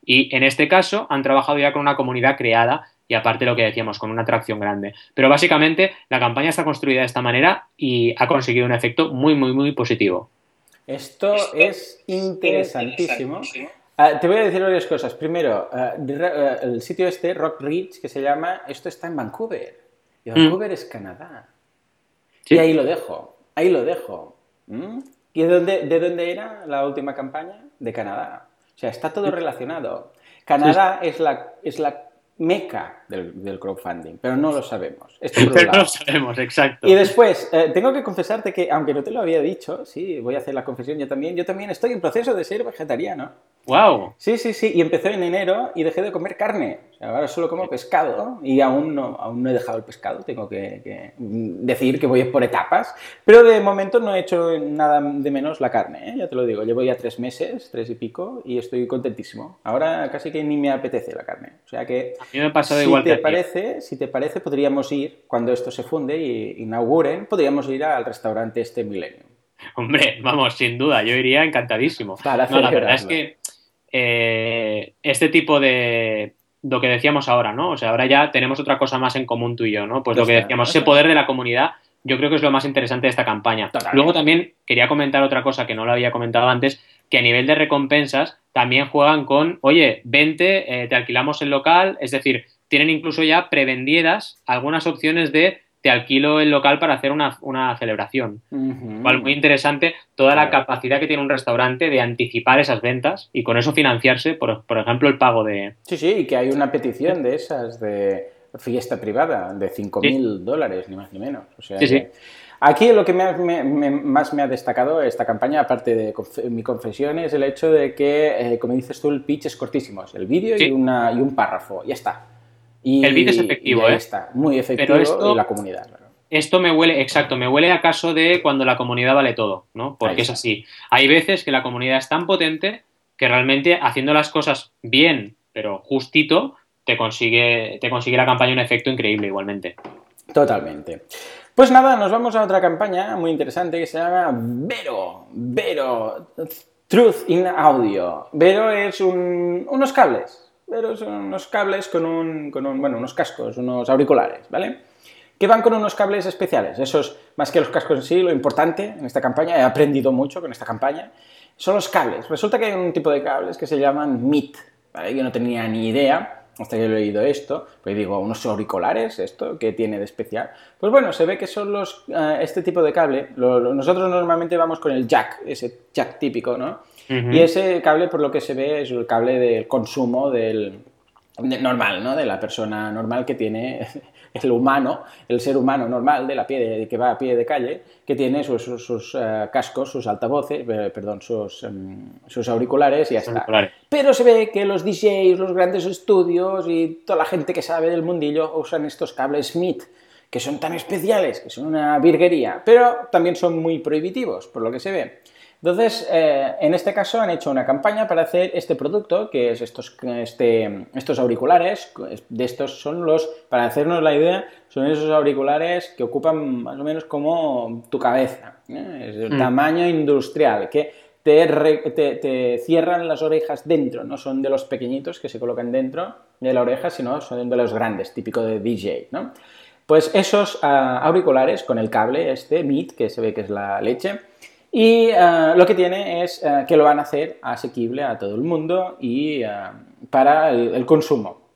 Y en este caso han trabajado ya con una comunidad creada y aparte lo que decíamos, con una atracción grande. Pero básicamente la campaña está construida de esta manera y ha conseguido un efecto muy, muy, muy positivo. Esto es interesantísimo. Ah, te voy a decir varias cosas. Primero, ah, el sitio este, Rock Ridge, que se llama, esto está en Vancouver. Y mm. Vancouver es Canadá. Y ahí lo dejo, ahí lo dejo. ¿Mm? ¿Y de dónde, de dónde era la última campaña? De Canadá. O sea, está todo relacionado. Canadá es la, es la meca del, crowdfunding, pero no lo sabemos. pero no lo sabemos, exacto. Y después, eh, tengo que confesarte que, aunque no te lo había dicho, sí, voy a hacer la confesión yo también, yo también estoy en proceso de ser vegetariano. ¡Wow! Sí, sí, sí, y empecé en enero y dejé de comer carne. ahora solo como pescado y aún no, aún no he dejado el pescado, tengo que, decir que voy por etapas. Pero de momento no he hecho nada de menos la carne, ¿eh? ya te lo digo. Llevo ya tres meses, tres y pico, y estoy contentísimo. Ahora casi que ni me apetece la carne. O sea que. A mí me ha pasado si igual te parece, Si te parece, podríamos ir, cuando esto se funde y inauguren, podríamos ir al restaurante este Millennium. Hombre, vamos, sin duda, yo iría encantadísimo. Para no, la verdad es que eh, este tipo de, lo que decíamos ahora, ¿no? O sea, ahora ya tenemos otra cosa más en común tú y yo, ¿no? Pues lo que decíamos, ese poder de la comunidad, yo creo que es lo más interesante de esta campaña. Luego también quería comentar otra cosa que no lo había comentado antes, que a nivel de recompensas también juegan con, oye, vente, eh, te alquilamos el local, es decir, tienen incluso ya prevendidas algunas opciones de te alquilo el local para hacer una, celebración. muy interesante toda la capacidad que tiene un restaurante de anticipar esas ventas y con eso financiarse, por, ejemplo, el pago de... Sí, sí, y que hay una petición de esas de fiesta privada de 5.000 dólares, ni más ni menos. sí, sí. Aquí lo que más me ha destacado esta campaña, aparte de mi confesión, es el hecho de que, eh, como dices tú, el pitch es cortísimo. Es el vídeo y, y un párrafo. Ya está el vídeo es efectivo, ¿eh? Está, muy efectivo esto, y la comunidad. Esto me huele, exacto, me huele a caso de cuando la comunidad vale todo, ¿no? Porque es así. Hay veces que la comunidad es tan potente que realmente haciendo las cosas bien, pero justito, te consigue, te consigue la campaña un efecto increíble igualmente. Totalmente. Pues nada, nos vamos a otra campaña muy interesante que se llama Vero. Vero. Truth in Audio. Vero es unos cables pero son unos cables con un, con un, bueno, unos cascos, unos auriculares, ¿vale? Que van con unos cables especiales. Eso es más que los cascos en sí, lo importante en esta campaña, he aprendido mucho con esta campaña, son los cables. Resulta que hay un tipo de cables que se llaman MIT, ¿vale? Yo no tenía ni idea hasta que he leído esto, pues digo, unos auriculares, esto, ¿qué tiene de especial? Pues bueno, se ve que son los, eh, este tipo de cable, nosotros normalmente vamos con el jack, ese jack típico, ¿no? Y ese cable, por lo que se ve, es el cable del consumo del normal, ¿no? De la persona normal que tiene el humano, el ser humano normal de la pie de, que va a pie de calle, que tiene sus, eh, cascos, sus altavoces, eh, perdón, sus, em, sus, auriculares y ya está. Pero se ve que los DJs, los grandes estudios y toda la gente que sabe del mundillo usan estos cables Smith que son tan especiales, que son una virguería, pero también son muy prohibitivos, por lo que se ve. Entonces, eh, en este caso han hecho una campaña para hacer este producto, que es estos, este, estos auriculares, de estos son los, para hacernos la idea, son esos auriculares que ocupan más o menos como tu cabeza, ¿eh? es el mm. tamaño industrial, que te, te, cierran las orejas dentro, no son de los pequeñitos que se colocan dentro de la oreja, sino son de los grandes, típico de DJ, ¿no? Pues esos ah, auriculares con el cable este, MIT, que se ve que es la leche, y eh, lo que tiene es eh, que lo van a hacer asequible a todo el mundo y eh, para el, consumo.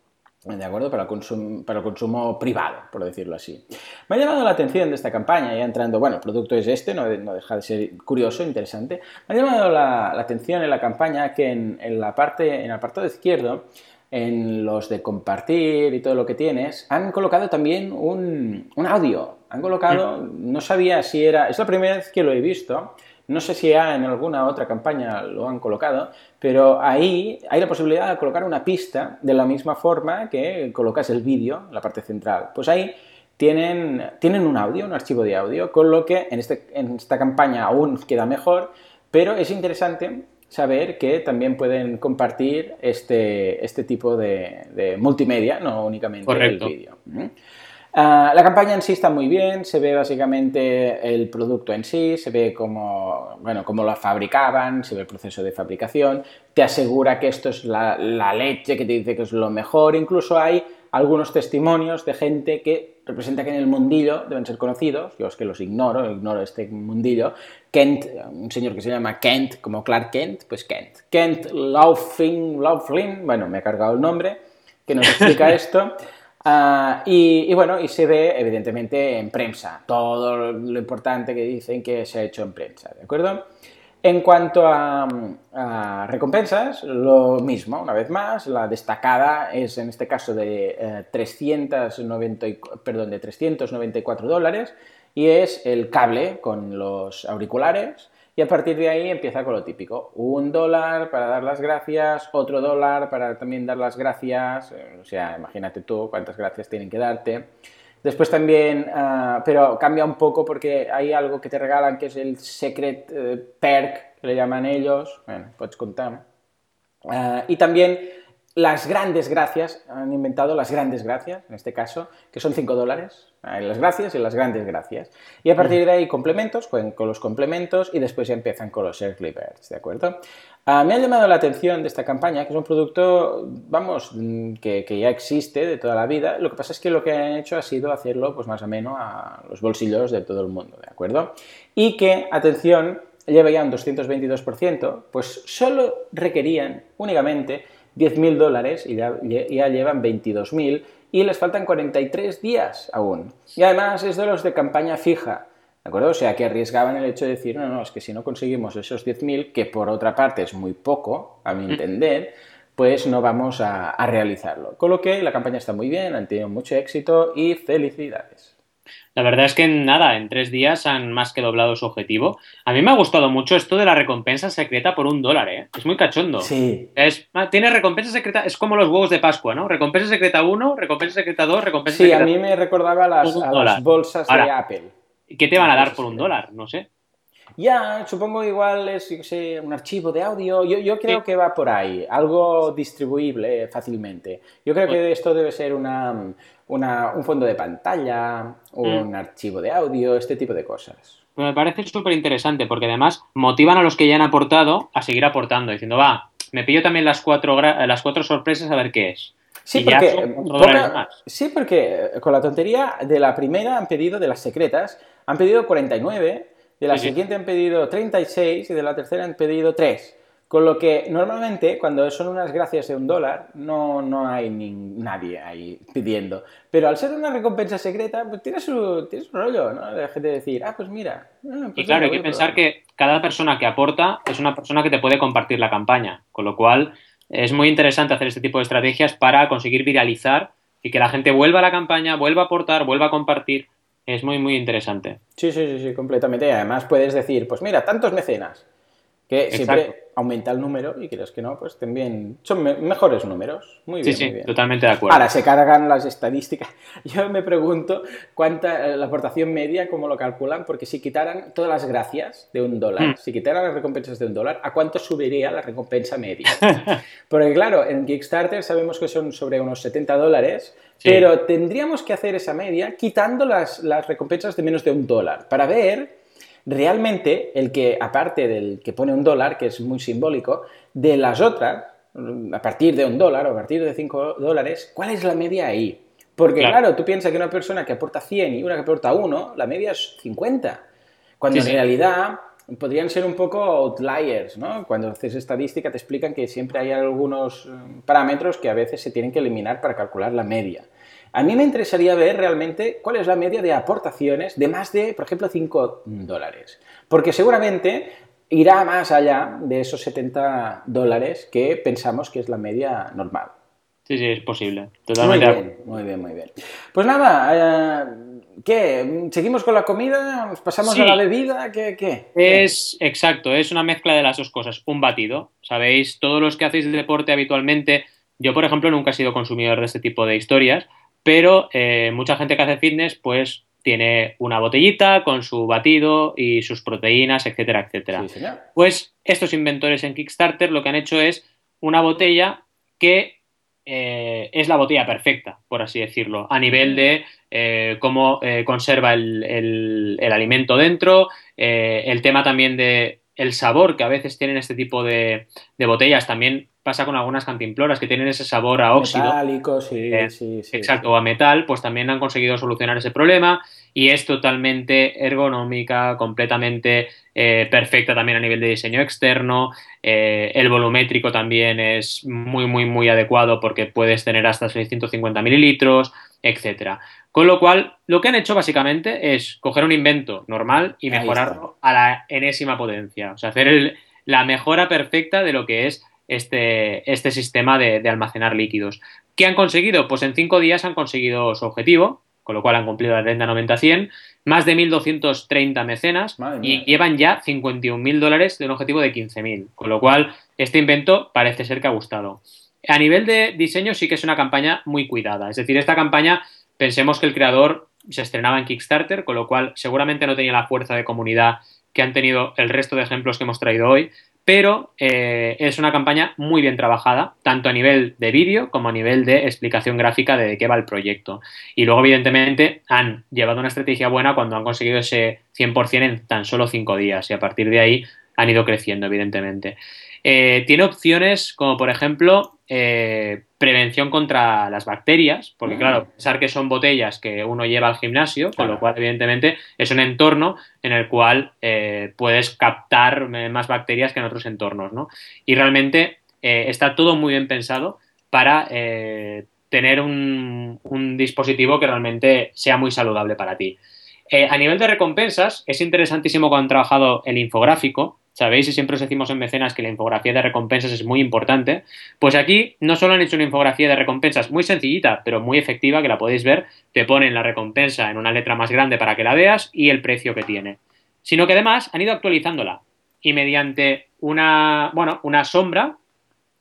¿De acuerdo? Para el, consumo, para el consumo privado, por decirlo así. Me ha llamado la atención de esta campaña, ya entrando, bueno, el producto es este, no, deja de ser curioso, interesante. Me ha llamado la, atención en la campaña que en, la parte, en el apartado izquierdo, en los de compartir y todo lo que tienes, han colocado también un, un audio. Han colocado, no sabía si era, es la primera vez que lo he visto, no sé si en alguna otra campaña lo han colocado, pero ahí hay la posibilidad de colocar una pista de la misma forma que colocas el vídeo en la parte central. Pues ahí tienen, tienen un audio, un archivo de audio, con lo que en, este, en esta campaña aún queda mejor, pero es interesante saber que también pueden compartir este, este tipo de, multimedia, no únicamente el vídeo. Ah, la campaña en sí está muy bien, se ve básicamente el producto en sí, se ve cómo, bueno, cómo lo fabricaban, se ve el proceso de fabricación, te asegura que esto es la, la leche, que te dice que es lo mejor, incluso hay algunos testimonios de gente que representa que en el mundillo deben ser conocidos, yo es que los ignoro, ignoro este mundillo, Kent, un señor que se llama Kent, como Clark Kent, pues Kent, Kent Laughlin, bueno, me ha cargado el nombre, que nos explica esto, Ah, y, bueno, y se ve evidentemente en prensa, todo lo importante que dicen que se ha hecho en prensa, ¿de acuerdo? En cuanto a, recompensas, lo mismo, una vez más, la destacada es en este caso de, 390, eh, perdón, de 394 dólares y es el cable con los auriculares y a partir de ahí empieza con lo típico. Un dólar para dar las gracias, otro dólar para también dar las gracias. Eh, o sea, imagínate tú cuántas gracias tienen que darte. Después también, ah, pero cambia un poco porque hay algo que te regalan que es el Secret eh, Perk, que le llaman ellos. Bueno, puedes contar. Ah, y también las grandes gracias, han inventado las grandes gracias, en este caso, que son 5 dólares. Las gracias y las grandes gracias. Y a partir de ahí complementos, con, con los complementos y después ya empiezan con los early birds, ¿de acuerdo? Ah, me ha llamado la atención de esta campaña, que es un producto, vamos, mm, que, que, ya existe de toda la vida. Lo que pasa es que lo que han hecho ha sido hacerlo pues más o menos a los bolsillos de todo el mundo, ¿de acuerdo? Y que, atención, lleva ya un 222%, pues solo requerían únicamente 10.000 dólares y ya, ya llevan 22.000 y les faltan 43 días aún. Y además es de los de campaña fija, ¿de acuerdo? O sea, que arriesgaban el hecho de decir, no, no, es que si no conseguimos esos 10.000, que por otra parte es muy poco, a mi mm. entender, pues no vamos a, a realizarlo. Con lo que la campaña está muy bien, han tenido mucho éxito y felicidades. La verdad es que nada, en tres días han más que doblado su objetivo. A mí me ha gustado mucho esto de la recompensa secreta por un dólar, ¿eh? Es muy cachondo. Sí. Es, ah, tiene recompensa secreta, es como los huevos de Pascua, ¿no? Recompensa secreta 1, recompensa secreta 2, recompensa sí, secreta Sí, a mí me recordaba las, a las bolsas de Apple. ¿Qué te van a dar por un dólar? No sé. Ya, supongo igual es un archivo de audio. Yo, yo creo que va por ahí, algo distribuible fácilmente. Yo creo que pues esto debe ser una, un fondo de pantalla, un mm. archivo de audio, este tipo de cosas. Pues me parece súper interesante porque además motivan a los que ya han aportado a seguir aportando, diciendo, va, me pillo también las cuatro, las cuatro sorpresas a ver qué es. Sí porque, sí, porque con la tontería de la primera han pedido, de las secretas, han pedido 49, de la siguiente han pedido 36 y de la tercera han pedido 3. Con lo que normalmente cuando son unas gracias de un dólar no, no hay ni nadie ahí pidiendo. Pero al ser una recompensa secreta, pues tiene su, tiene su rollo, ¿no? De gente decir, ah, pues mira. Ah, pues y claro, hay que pensar que cada persona que aporta es una persona que te puede compartir la campaña. Con lo cual es muy interesante hacer este tipo de estrategias para conseguir viralizar y que la gente vuelva a la campaña, vuelva a aportar, vuelva a compartir. Es muy, muy interesante. Sí, sí, sí, sí, completamente. Y además puedes decir, pues mira, tantos mecenas que siempre aumenta el número y crees que no, pues también son mejores números. Muy bien, sí, muy bien. totalmente de acuerdo. Ahora se cargan las estadísticas. Yo me pregunto cuánta la aportación media, cómo lo calculan, porque si quitaran todas las gracias de un dólar, hmm. si quitaran las recompensas de un dólar, ¿a cuánto subiría la recompensa media? porque claro, en Kickstarter sabemos que son sobre unos 70 dólares, pero tendríamos que hacer esa media quitando las, las recompensas de menos de un dólar para ver realmente el que, aparte del que pone un dólar, que es muy simbólico, de las otras, a partir de un dólar o a partir de cinco dólares, ¿cuál es la media ahí? Porque claro, tú piensas que una persona que aporta 100 y una que aporta 1, la media es 50. Cuando en realidad podrían ser un poco outliers, ¿no? Cuando haces estadística te explican que siempre hay algunos eh, parámetros que a veces se tienen que eliminar para calcular la media. A mí me interesaría ver realmente cuál es la media de aportaciones de más de, por ejemplo, 5 dólares. Porque seguramente irá más allá de esos 70 dólares que pensamos que es la media normal. Sí, sí, es posible. Totalmente. Muy bien, muy bien, muy bien. Pues nada, eh, ¿qué? ¿Seguimos con la comida? ¿Pasamos a la bebida? ¿Qué, ¿Qué? Es exacto, es una mezcla de las dos cosas. Un batido. Sabéis, todos los que hacéis deporte habitualmente, yo por ejemplo nunca he sido consumidor de este tipo de historias, pero eh, mucha gente que hace fitness, pues tiene una botellita con su batido y sus proteínas, etcétera, etcétera. pues estos inventores en Kickstarter lo que han hecho es una botella que eh, es la botella perfecta, por así decirlo, a nivel de eh, cómo eh, conserva el, alimento dentro, el tema también de el sabor que a veces tienen este tipo de, de botellas también pasa con algunas cantimploras que tienen ese sabor a óxido. Metálico, sí, eh, sí, sí, Exacto, o a metal, pues también han conseguido solucionar ese problema y es totalmente ergonómica, completamente eh, perfecta también a nivel de diseño externo. Eh, el volumétrico también es muy, muy, muy adecuado porque puedes tener hasta 650 mililitros, etcétera. Con lo cual, lo que han hecho básicamente es coger un invento normal y mejorarlo a la enésima potencia. O sea, hacer la mejora perfecta de lo que es este, este sistema de, almacenar líquidos. ¿Qué han conseguido? Pues en cinco días han conseguido su objetivo, con lo cual han cumplido la renta 90-100, más de 1.230 mecenas y llevan ya 51.000 dólares de un objetivo de 15.000, con lo cual este invento parece ser que ha gustado. A nivel de diseño sí que es una campaña muy cuidada, es decir, esta campaña pensemos que el creador se estrenaba en Kickstarter, con lo cual seguramente no tenía la fuerza de comunidad que han tenido el resto de ejemplos que hemos traído hoy, pero eh, es una campaña muy bien trabajada, tanto a nivel de vídeo como a nivel de explicación gráfica de, qué va el proyecto. Y luego, evidentemente, han llevado una estrategia buena cuando han conseguido ese 100% en tan solo cinco días y a partir de ahí han ido creciendo, evidentemente. Eh, tiene opciones como, por ejemplo, eh, prevención contra las bacterias, porque claro, pensar que son botellas que uno lleva al gimnasio, con lo cual evidentemente es un entorno en el cual eh, puedes captar más bacterias que en otros entornos, ¿no? Y realmente eh, está todo muy bien pensado para tener un, un, dispositivo que realmente sea muy saludable para ti. a nivel de recompensas, es interesantísimo cuando han trabajado el infográfico, sabéis y siempre os decimos en mecenas que la infografía de recompensas es muy importante, pues aquí no solo han hecho una infografía de recompensas muy sencillita, pero muy efectiva, que la podéis ver, te ponen la recompensa en una letra más grande para que la veas y el precio que tiene, sino que además han ido actualizándola. Y mediante una, bueno, una sombra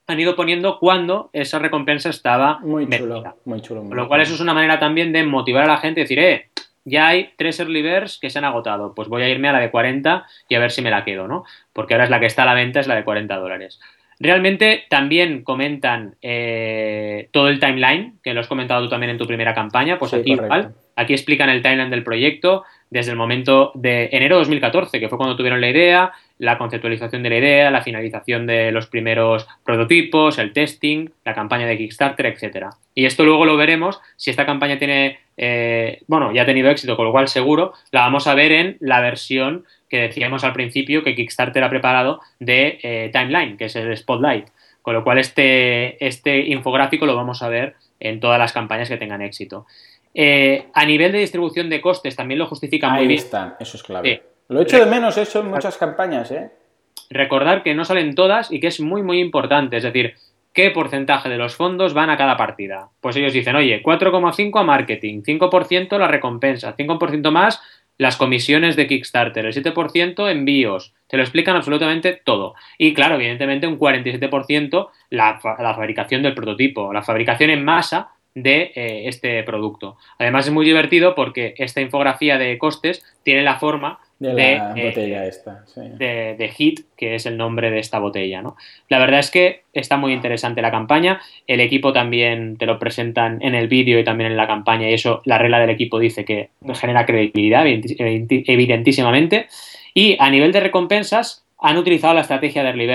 han ido poniendo cuando esa recompensa estaba muy chulo, muy chulo. Con lo cual eso es una manera también de motivar a la gente y decir, eh, ya hay tres early birds que se han agotado, pues voy a irme a la de 40 y a ver si me la quedo, ¿no? Porque ahora es la que está a la venta, es la de 40 dólares. Realmente también comentan eh, todo el timeline, que lo has comentado tú también en tu primera campaña, pues aquí igual, aquí explican el timeline del proyecto desde el momento de enero de 2014, que fue cuando tuvieron la idea, la conceptualización de la idea, la finalización de los primeros prototipos, el testing, la campaña de Kickstarter, etcétera. Y esto luego lo veremos si esta campaña tiene, eh, bueno, ya ha tenido éxito, con lo cual seguro la vamos a ver en la versión que decíamos al principio que Kickstarter ha preparado de eh, Timeline, que es el Spotlight. Con lo cual este, este infográfico lo vamos a ver en todas las campañas que tengan éxito. Eh, a nivel de distribución de costes también lo justifica muy bien. Ahí eso es clave. Lo echo de menos eso en muchas campañas, ¿eh? Recordar que no salen todas y que es muy, muy importante. Es decir, ¿qué porcentaje de los fondos van a cada partida? Pues ellos dicen, oye, 4,5 a marketing, 5% la recompensa, 5% más las comisiones de Kickstarter, el 7% envíos, te lo explican absolutamente todo. Y claro, evidentemente un 47% la, la fabricación del prototipo, la fabricación en masa de eh, este producto. Además es muy divertido porque esta infografía de costes tiene la forma de, la eh, botella esta, de, de, Hit, que es el nombre de esta botella. ¿no? La verdad es que está muy interesante la campaña. El equipo también te lo presentan en el vídeo y también en la campaña y eso la regla del equipo dice que genera credibilidad evidentísimamente. Y a nivel de recompensas, han utilizado la estrategia de Early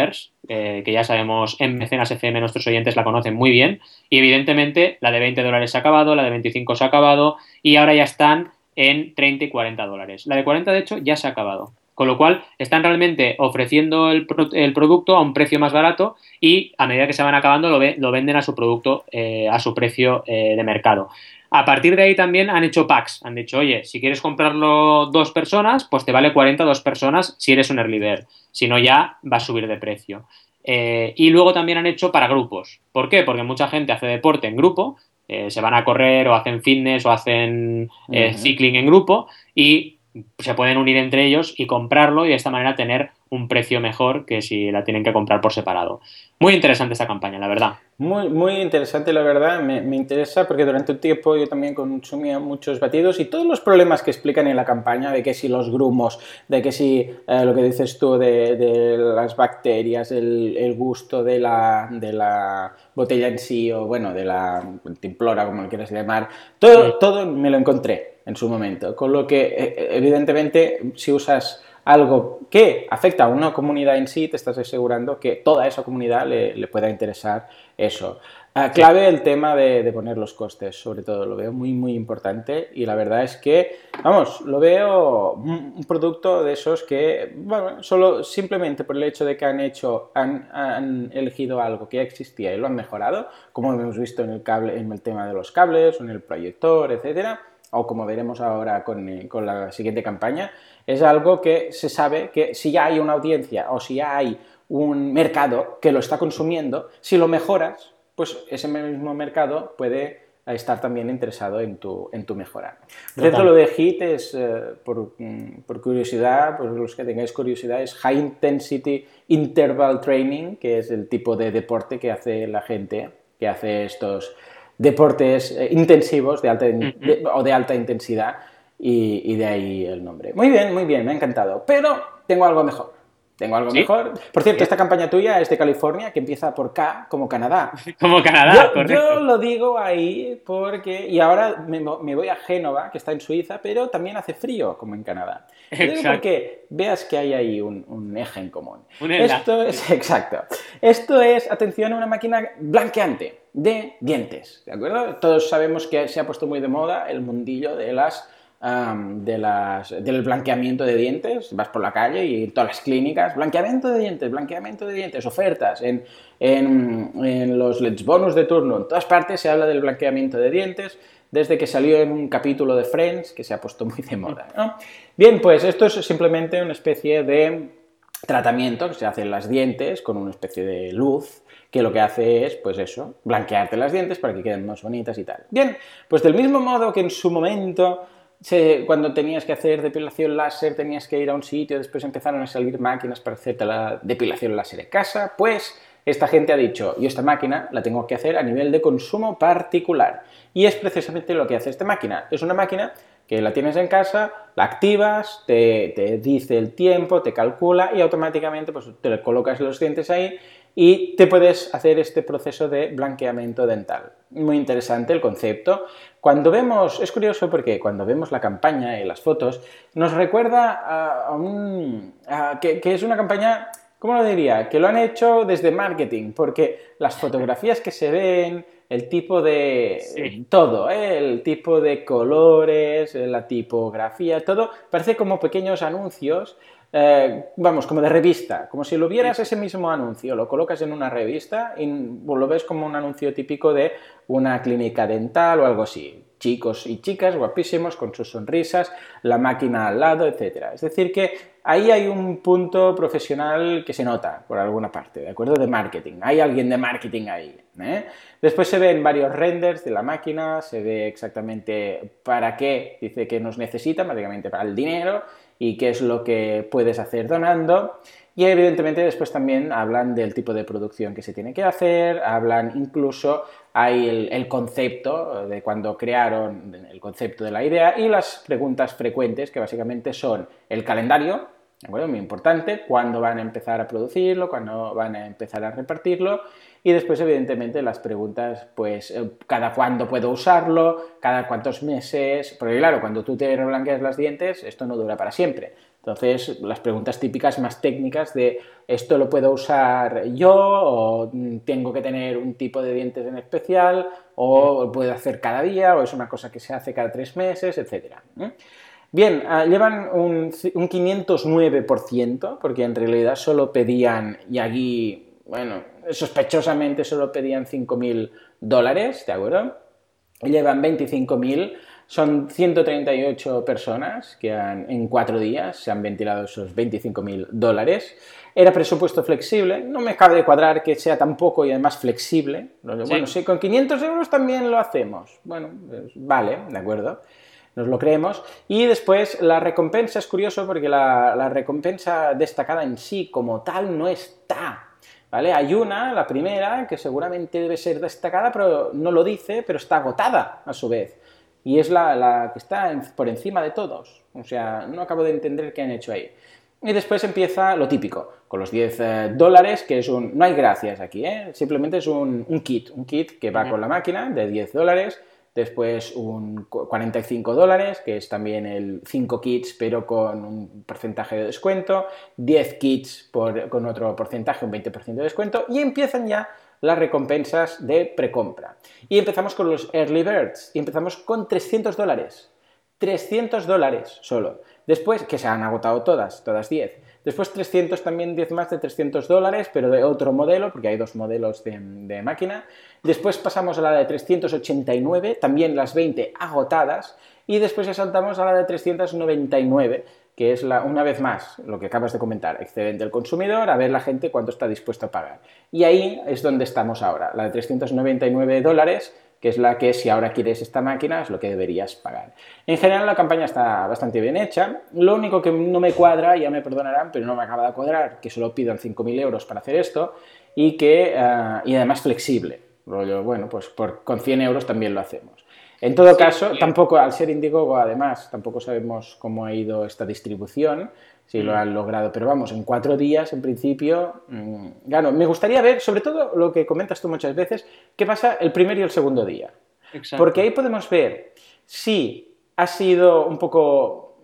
eh, que ya sabemos en Mecenas FM nuestros oyentes la conocen muy bien, y evidentemente la de 20 dólares se ha acabado, la de 25 se ha acabado, y ahora ya están en 30 y 40 dólares. La de 40, de hecho, ya se ha acabado. Con lo cual, están realmente ofreciendo el, producto a un precio más barato y a medida que se van acabando lo, venden a su producto, eh, a su precio eh, de mercado. A partir de ahí también han hecho packs. Han dicho, oye, si quieres comprarlo dos personas, pues te vale 40 dos personas si eres un early bird. Si no, ya va a subir de precio. Eh, y luego también han hecho para grupos. ¿Por qué? Porque mucha gente hace deporte en grupo, eh, se van a correr o hacen fitness o hacen eh, cycling en grupo y se pueden unir entre ellos y comprarlo y de esta manera tener un precio mejor que si la tienen que comprar por separado. Muy interesante esta campaña, la verdad. Muy, muy interesante, la verdad. Me, interesa porque durante un tiempo yo también consumía muchos batidos y todos los problemas que explican en la campaña, de que si los grumos, de que si eh, lo que dices tú de, las bacterias, el, gusto de la, de la, botella en sí o bueno, de la timplora, como lo quieras llamar, todo, todo me lo encontré en su momento. Con lo que, eh, evidentemente, si usas algo que afecta a una comunidad en sí, te estás asegurando que toda esa comunidad le, pueda interesar eso. Ah, clave el tema de, poner los costes, sobre todo, lo veo muy, muy importante y la verdad es que, vamos, lo veo un producto de esos que, bueno, solo simplemente por el hecho de que han hecho, han, han elegido algo que ya existía y lo han mejorado, como hemos visto en el, cable, en el tema de los cables, en el proyector, etcétera, o como veremos ahora con, eh, con la siguiente campaña, es algo que se sabe que si ya hay una audiencia o si ya hay un mercado que lo está consumiendo, si lo mejoras, pues ese mismo mercado puede estar también interesado en tu, en tu mejora. Cierto, lo de HIT es, eh, por, mm, por, curiosidad, por los que tengáis curiosidad, es High Intensity Interval Training, que es el tipo de deporte que hace la gente que hace estos deportes eh, intensivos de alta, o de alta intensidad y, de ahí el nombre. Muy bien, muy bien, me ha encantado. Pero tengo algo mejor. Tengo algo mejor. Por cierto, esta campaña tuya es de California, que empieza por K, como Canadá. Como Canadá, yo, Yo lo digo ahí porque. Y ahora me, voy a Génova, que está en Suiza, pero también hace frío, como en Canadá. Exacto. Digo porque veas que hay ahí un, eje en común. Esto es. Exacto. Esto es, atención, una máquina blanqueante de dientes. ¿De acuerdo? Todos sabemos que se ha puesto muy de moda el mundillo de las de las, del blanqueamiento de dientes, vas por la calle y todas las clínicas, blanqueamiento de dientes, blanqueamiento de dientes, ofertas, en, en, los Let's Bonus de turno, en todas partes se habla del blanqueamiento de dientes, desde que salió en un capítulo de Friends, que se ha puesto muy de moda. Bien, pues esto es simplemente una especie de tratamiento que se hace en las dientes con una especie de luz que lo que hace es, pues eso, blanquearte las dientes para que queden más bonitas y tal. Bien, pues del mismo modo que en su momento cuando tenías que hacer depilación láser tenías que ir a un sitio, después empezaron a salir máquinas para hacerte la depilación láser en casa, pues esta gente ha dicho, yo esta máquina la tengo que hacer a nivel de consumo particular. Y es precisamente lo que hace esta máquina. Es una máquina que la tienes en casa, la activas, te, te dice el tiempo, te calcula y automáticamente pues, te colocas los dientes ahí y te puedes hacer este proceso de blanqueamiento dental. Muy interesante el concepto. Cuando vemos, es curioso porque cuando vemos la campaña y las fotos, nos recuerda a, un, que, es una campaña, ¿cómo lo diría? Que lo han hecho desde marketing, porque las fotografías que se ven, el tipo de todo, ¿eh? el tipo de colores, la tipografía, todo, parece como pequeños anuncios eh, vamos, como de revista, como si lo vieras ese mismo anuncio, lo colocas en una revista y lo ves como un anuncio típico de una clínica dental o algo así. Chicos y chicas guapísimos con sus sonrisas, la máquina al lado, etc. Es decir, que ahí hay un punto profesional que se nota por alguna parte, ¿de acuerdo? De marketing. Hay alguien de marketing ahí. ¿eh? Después se ven varios renders de la máquina, se ve exactamente para qué dice que nos necesita, básicamente para el dinero y qué es lo que puedes hacer donando. Y evidentemente después también hablan del tipo de producción que se tiene que hacer, hablan incluso, hay el, concepto de cuando crearon el concepto de la idea y las preguntas frecuentes que básicamente son el calendario, ¿de Muy importante, cuándo van a empezar a producirlo, cuándo van a empezar a repartirlo y después, evidentemente, las preguntas, pues, eh, cada cuándo puedo usarlo, cada cuántos meses, porque claro, cuando tú te reblanqueas las dientes, esto no dura para siempre. Entonces, las preguntas típicas más técnicas de esto lo puedo usar yo, o tengo que tener un tipo de dientes en especial, o puedo hacer cada día, o es una cosa que se hace cada tres meses, etc. Bien, ah, llevan un, un 509%, porque en realidad solo pedían, y aquí, bueno, sospechosamente solo pedían 5.000 dólares, ¿de acuerdo? Llevan 25.000, son 138 personas que han, en cuatro días se han ventilado esos 25.000 dólares. Era presupuesto flexible, no me cabe de cuadrar que sea tan poco y además flexible. Bueno, sí, con 500 euros también lo hacemos. Bueno, pues, vale, de acuerdo. nos lo creemos. Y después la recompensa es curioso porque la, la recompensa destacada en sí como tal no está. ¿Vale? Hay una, la primera, que seguramente debe ser destacada, pero no lo dice, pero está agotada a su vez. Y es la, la que está por encima de todos. O sea, no acabo de entender qué han hecho ahí. Y después empieza lo típico, con los 10 eh, dólares, que es un... No hay gracias aquí, ¿eh? Simplemente es un, un kit, un kit que va con la máquina de 10 dólares, después un 45 dólares, que es también el 5 kits, pero con un porcentaje de descuento, 10 kits por, con otro porcentaje, un 20% de descuento, y empiezan ya las recompensas de precompra. Y empezamos con los early birds, y empezamos con 300 dólares. 300 dólares solo. Después, que se han agotado todas, todas 10. Después 300 también 10 más de 300 dólares, pero de otro modelo, porque hay dos modelos de, de, máquina. Después pasamos a la de 389, también las 20 agotadas. Y después ya saltamos a la de 399, que es la, una vez más lo que acabas de comentar, excedente del consumidor, a ver la gente cuánto está dispuesto a pagar. Y ahí es donde estamos ahora, la de 399 dólares que es la que si ahora quieres esta máquina es lo que deberías pagar. En general la campaña está bastante bien hecha, lo único que no me cuadra, ya me perdonarán, pero no me acaba de cuadrar, que solo pidan 5.000 euros para hacer esto y que, uh, y además flexible, rollo, bueno, pues por, con 100 euros también lo hacemos. En todo sí, caso, sí. tampoco, al ser Indiegogo, además, tampoco sabemos cómo ha ido esta distribución, si lo han logrado. Pero vamos, en cuatro días, en principio, mmm, gano. Me gustaría ver, sobre todo lo que comentas tú muchas veces, qué pasa el primer y el segundo día. Exacto. Porque ahí podemos ver si ha sido un poco,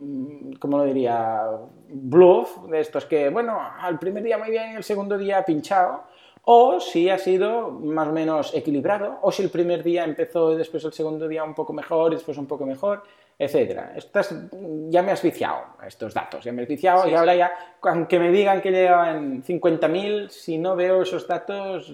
¿cómo lo diría? Bluff, de estos que, bueno, al primer día muy bien y el segundo día pinchado. O si ha sido más o menos equilibrado, o si el primer día empezó y después el segundo día un poco mejor y después un poco mejor etcétera. Estás, ya me has viciado estos datos, ya me has viciado sí, y ahora ya, aunque me digan que llevan 50.000, si no veo esos datos,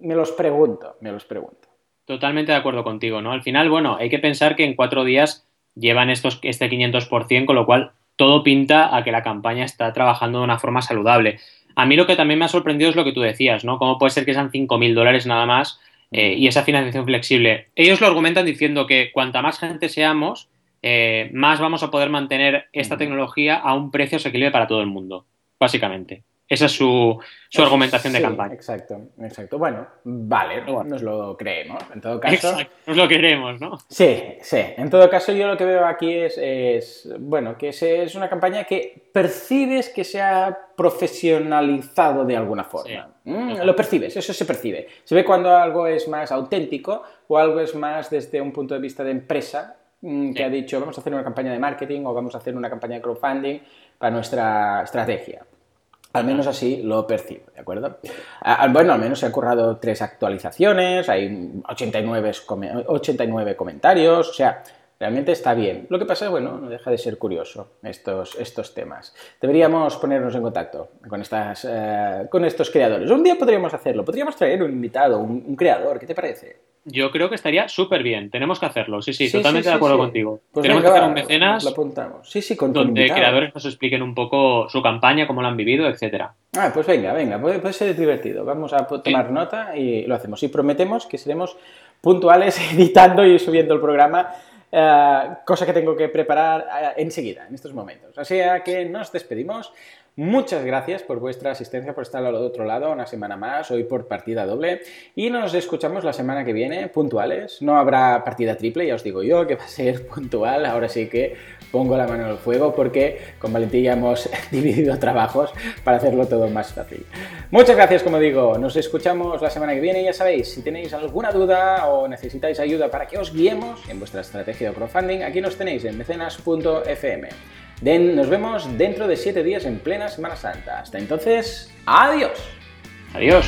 me los pregunto, me los pregunto. Totalmente de acuerdo contigo, ¿no? Al final, bueno, hay que pensar que en cuatro días llevan estos, este 500%, con lo cual todo pinta a que la campaña está trabajando de una forma saludable. A mí lo que también me ha sorprendido es lo que tú decías, ¿no? ¿Cómo puede ser que sean 5.000 dólares nada más eh, y esa financiación flexible? Ellos lo argumentan diciendo que cuanta más gente seamos, eh, más vamos a poder mantener esta tecnología a un precio asequible para todo el mundo, básicamente. Esa es su, su argumentación de sí, campaña. Exacto, exacto. Bueno, vale, nos lo creemos. En todo caso. Exacto, nos lo queremos, ¿no? Sí, sí. En todo caso, yo lo que veo aquí es, es bueno, que es una campaña que percibes que se ha profesionalizado de alguna forma. Sí, mm, lo percibes, eso se percibe. Se ve cuando algo es más auténtico o algo es más desde un punto de vista de empresa que sí. ha dicho vamos a hacer una campaña de marketing o vamos a hacer una campaña de crowdfunding para nuestra estrategia. Al menos así lo percibo, ¿de acuerdo? Bueno, al menos se han currado tres actualizaciones, hay 89, 89 comentarios, o sea, realmente está bien. Lo que pasa es, bueno, no deja de ser curioso estos, estos temas. Deberíamos ponernos en contacto con, estas, eh, con estos creadores. Un día podríamos hacerlo, podríamos traer un invitado, un, un creador, ¿qué te parece? Yo creo que estaría súper bien. Tenemos que hacerlo. Sí, sí, sí totalmente sí, sí, de acuerdo contigo. Pues Tenemos que hacer un mecenas lo apuntamos. Sí, sí, con donde invitado. creadores nos expliquen un poco su campaña, cómo lo han vivido, etcétera. Ah, pues venga, venga, puede, puede ser divertido. Vamos a tomar nota y lo hacemos. Y prometemos que seremos puntuales editando y subiendo el programa cosa que tengo que preparar uh, enseguida, en estos momentos. Así que nos despedimos. Muchas gracias por vuestra asistencia, por estar al otro lado una semana más, hoy por partida doble. Y nos escuchamos la semana que viene, puntuales. No habrá partida triple, ya os digo yo, que va a ser puntual. Ahora sí que pongo la mano en el fuego porque con Valentín ya hemos dividido trabajos para hacerlo todo más fácil. Muchas gracias, como digo. Nos escuchamos la semana que viene. Ya sabéis, si tenéis alguna duda o necesitáis ayuda para que os guiemos en vuestra estrategia de crowdfunding, aquí nos tenéis en mecenas.fm. Nos vemos dentro de 7 días en plena Semana Santa. Hasta entonces, adiós. Adiós.